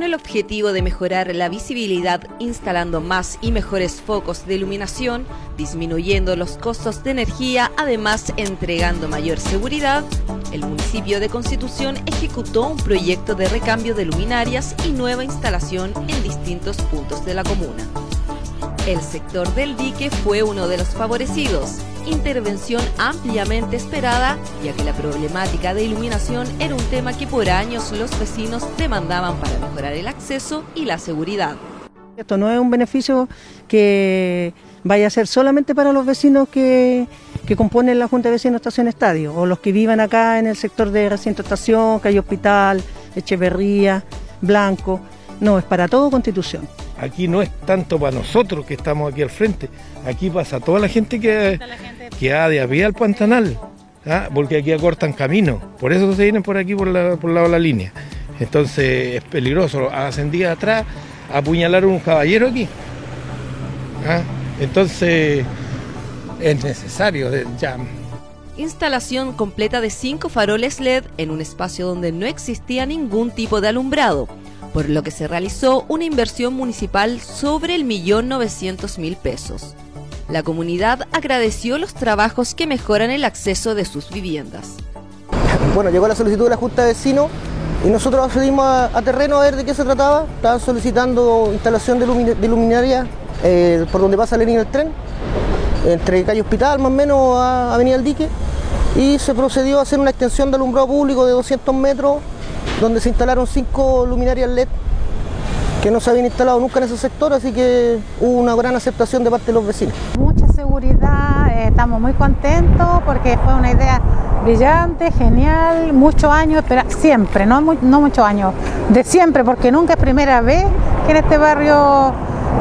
con el objetivo de mejorar la visibilidad instalando más y mejores focos de iluminación, disminuyendo los costos de energía, además entregando mayor seguridad, el municipio de Constitución ejecutó un proyecto de recambio de luminarias y nueva instalación en distintos puntos de la comuna. El sector del dique fue uno de los favorecidos, intervención ampliamente esperada, ya que la problemática de iluminación era un tema que por años los vecinos demandaban para mejorar el acceso y la seguridad. Esto no es un beneficio que vaya a ser solamente para los vecinos que, componen la Junta de Vecinos Estación Estadio o los que vivan acá en el sector de recinto estación, calle Hospital, Echeverría, Blanco. No, es para todo Constitución. Aquí no es tanto para nosotros que estamos aquí al frente, aquí pasa toda la gente que, que ha de a pie al Pantanal, ¿ah? porque aquí acortan camino, por eso se vienen por aquí por, la, por lado de la línea. Entonces es peligroso. Hace días atrás apuñalaron un caballero aquí. ¿ah? Entonces es necesario ya. Instalación completa de cinco faroles LED en un espacio donde no existía ningún tipo de alumbrado, por lo que se realizó una inversión municipal sobre el millón novecientos mil pesos. La comunidad agradeció los trabajos que mejoran el acceso de sus viviendas. Bueno, llegó la solicitud de la Junta de Vecinos y nosotros accedimos a, terreno a ver de qué se trataba. Estaban solicitando instalación de, luminaria eh, por donde pasa la línea del tren, entre calle Hospital más o menos a Avenida El Dique, y se procedió a hacer una extensión de alumbrado público de 200 metros, donde se instalaron cinco luminarias LED que no se habían instalado nunca en ese sector, así que hubo una gran aceptación de parte de los vecinos. Mucha seguridad, eh, estamos muy contentos porque fue una idea brillante, genial, muchos años, pero siempre, no, no muchos años, de siempre, porque nunca es primera vez que en este barrio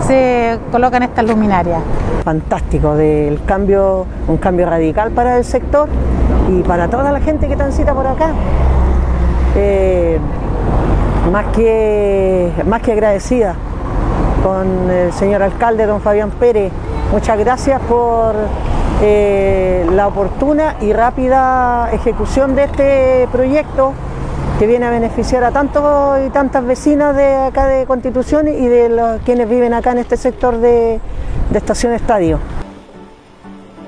se colocan estas luminarias. Fantástico, del cambio, un cambio radical para el sector y para toda la gente que transita por acá. Eh, más, que, más que agradecida con el señor alcalde, don Fabián Pérez. Muchas gracias por eh, la oportuna y rápida ejecución de este proyecto que viene a beneficiar a tantos y tantas vecinas de acá de Constitución y de los, quienes viven acá en este sector de, de Estación Estadio.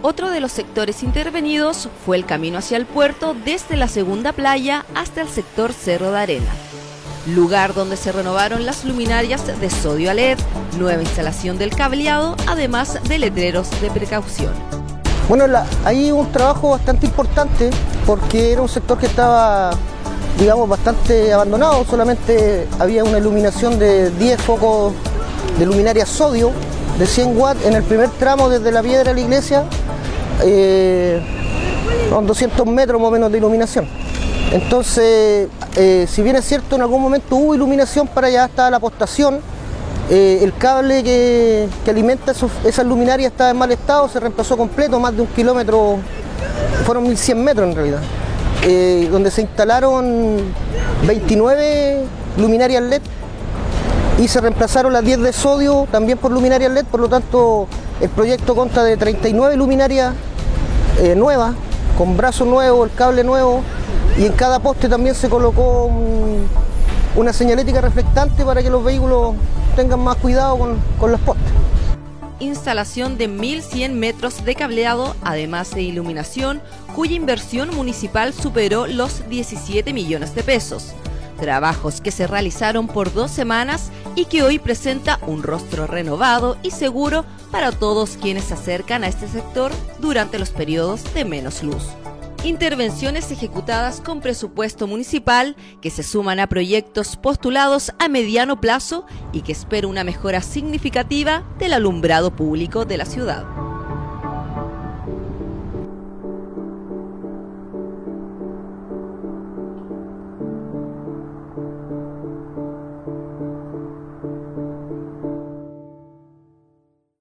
Otro de los sectores intervenidos fue el camino hacia el puerto desde la segunda playa hasta el sector Cerro de Arena, lugar donde se renovaron las luminarias de sodio a LED, nueva instalación del cableado, además de letreros de precaución. Bueno, hay un trabajo bastante importante porque era un sector que estaba, digamos, bastante abandonado. Solamente había una iluminación de 10 focos de luminaria sodio de 100 watts en el primer tramo desde la piedra a la iglesia, eh, con 200 metros más o menos de iluminación. Entonces, eh, si bien es cierto, en algún momento hubo iluminación para allá hasta la postación, eh, el cable que, alimenta esas luminarias estaba en mal estado, se reemplazó completo, más de un kilómetro, fueron 1100 metros en realidad, eh, donde se instalaron 29 luminarias LED y se reemplazaron las 10 de sodio también por luminarias LED, por lo tanto el proyecto consta de 39 luminarias eh, nuevas, con brazo nuevo, el cable nuevo y en cada poste también se colocó una señalética reflectante para que los vehículos tengan más cuidado con, los postes. Instalación de 1.100 metros de cableado, además de iluminación, cuya inversión municipal superó los 17 millones de pesos. Trabajos que se realizaron por dos semanas y que hoy presenta un rostro renovado y seguro para todos quienes se acercan a este sector durante los periodos de menos luz intervenciones ejecutadas con presupuesto municipal que se suman a proyectos postulados a mediano plazo y que espera una mejora significativa del alumbrado público de la ciudad.